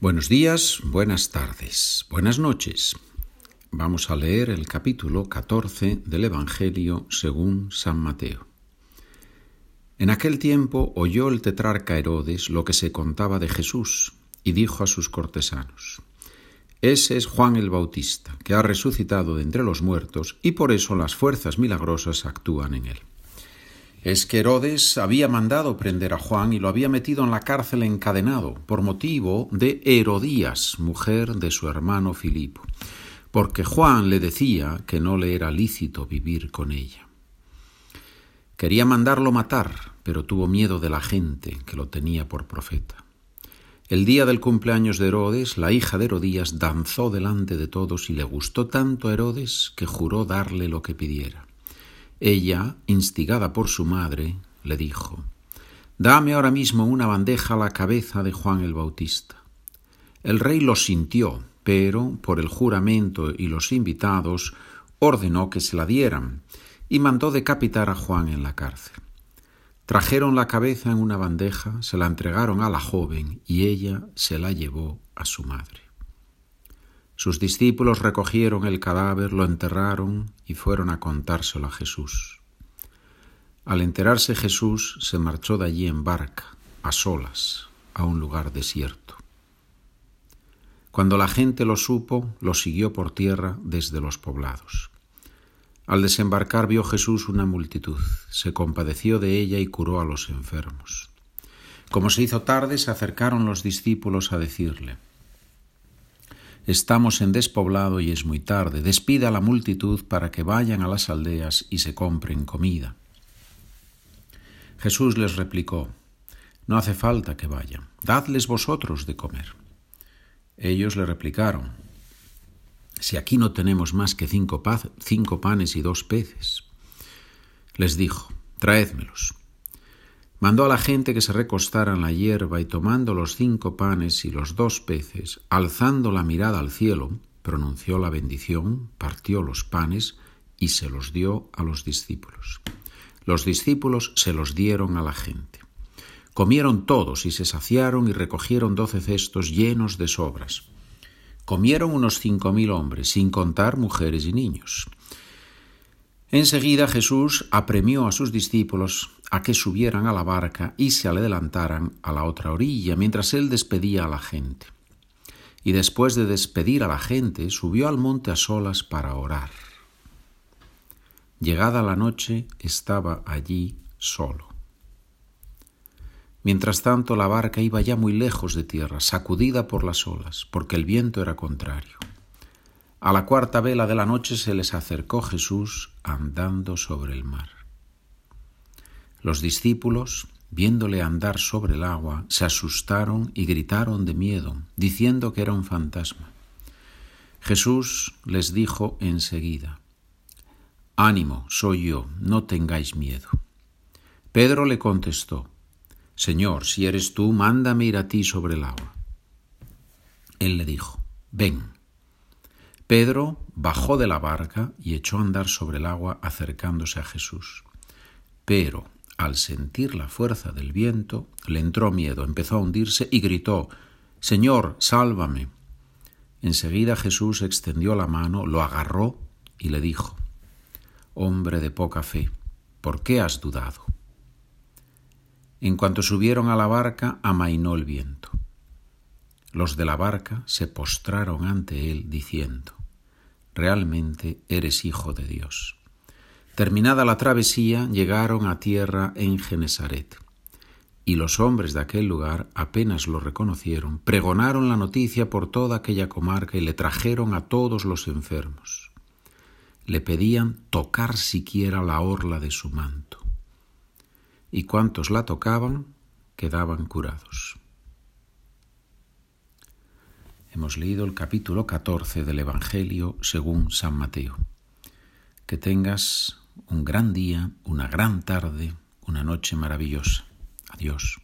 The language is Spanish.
Buenos días, buenas tardes, buenas noches. Vamos a leer el capítulo 14 del Evangelio según San Mateo. En aquel tiempo oyó el tetrarca Herodes lo que se contaba de Jesús y dijo a sus cortesanos, Ese es Juan el Bautista, que ha resucitado de entre los muertos y por eso las fuerzas milagrosas actúan en él es que Herodes había mandado prender a Juan y lo había metido en la cárcel encadenado por motivo de Herodías, mujer de su hermano Filipo, porque Juan le decía que no le era lícito vivir con ella. Quería mandarlo matar, pero tuvo miedo de la gente que lo tenía por profeta. El día del cumpleaños de Herodes, la hija de Herodías danzó delante de todos y le gustó tanto a Herodes que juró darle lo que pidiera. Ella, instigada por su madre, le dijo, Dame ahora mismo una bandeja a la cabeza de Juan el Bautista. El rey lo sintió, pero, por el juramento y los invitados, ordenó que se la dieran y mandó decapitar a Juan en la cárcel. Trajeron la cabeza en una bandeja, se la entregaron a la joven y ella se la llevó a su madre. Sus discípulos recogieron el cadáver, lo enterraron y fueron a contárselo a Jesús. Al enterarse Jesús se marchó de allí en barca, a solas, a un lugar desierto. Cuando la gente lo supo, lo siguió por tierra desde los poblados. Al desembarcar vio Jesús una multitud, se compadeció de ella y curó a los enfermos. Como se hizo tarde, se acercaron los discípulos a decirle, Estamos en despoblado y es muy tarde. Despida a la multitud para que vayan a las aldeas y se compren comida. Jesús les replicó, No hace falta que vayan, dadles vosotros de comer. Ellos le replicaron, Si aquí no tenemos más que cinco, panes y dos peces. Les dijo, Traédmelos. Mandó a la gente que se recostara en la hierba y tomando los cinco panes y los dos peces, alzando la mirada al cielo, pronunció la bendición, partió los panes y se los dio a los discípulos. Los discípulos se los dieron a la gente. Comieron todos y se saciaron y recogieron doce cestos llenos de sobras. Comieron unos cinco mil hombres, sin contar mujeres y niños. Enseguida Jesús apremió a sus discípulos a que subieran a la barca y se adelantaran a la otra orilla, mientras él despedía a la gente. Y después de despedir a la gente, subió al monte a solas para orar. Llegada la noche, estaba allí solo. Mientras tanto, la barca iba ya muy lejos de tierra, sacudida por las olas, porque el viento era contrario. A la cuarta vela de la noche se les acercó Jesús andando sobre el mar. Los discípulos, viéndole andar sobre el agua, se asustaron y gritaron de miedo, diciendo que era un fantasma. Jesús les dijo enseguida, Ánimo, soy yo, no tengáis miedo. Pedro le contestó, Señor, si eres tú, mándame ir a ti sobre el agua. Él le dijo, Ven. Pedro bajó de la barca y echó a andar sobre el agua acercándose a Jesús. Pero, al sentir la fuerza del viento, le entró miedo, empezó a hundirse y gritó Señor, sálvame. Enseguida Jesús extendió la mano, lo agarró y le dijo Hombre de poca fe, ¿por qué has dudado? En cuanto subieron a la barca, amainó el viento. Los de la barca se postraron ante él, diciendo realmente eres hijo de Dios. Terminada la travesía, llegaron a tierra en Genesaret. Y los hombres de aquel lugar apenas lo reconocieron, pregonaron la noticia por toda aquella comarca y le trajeron a todos los enfermos. Le pedían tocar siquiera la orla de su manto. Y cuantos la tocaban quedaban curados. Hemos leído el capítulo 14 del Evangelio según San Mateo. Que tengas un gran día, una gran tarde, una noche maravillosa. Adiós.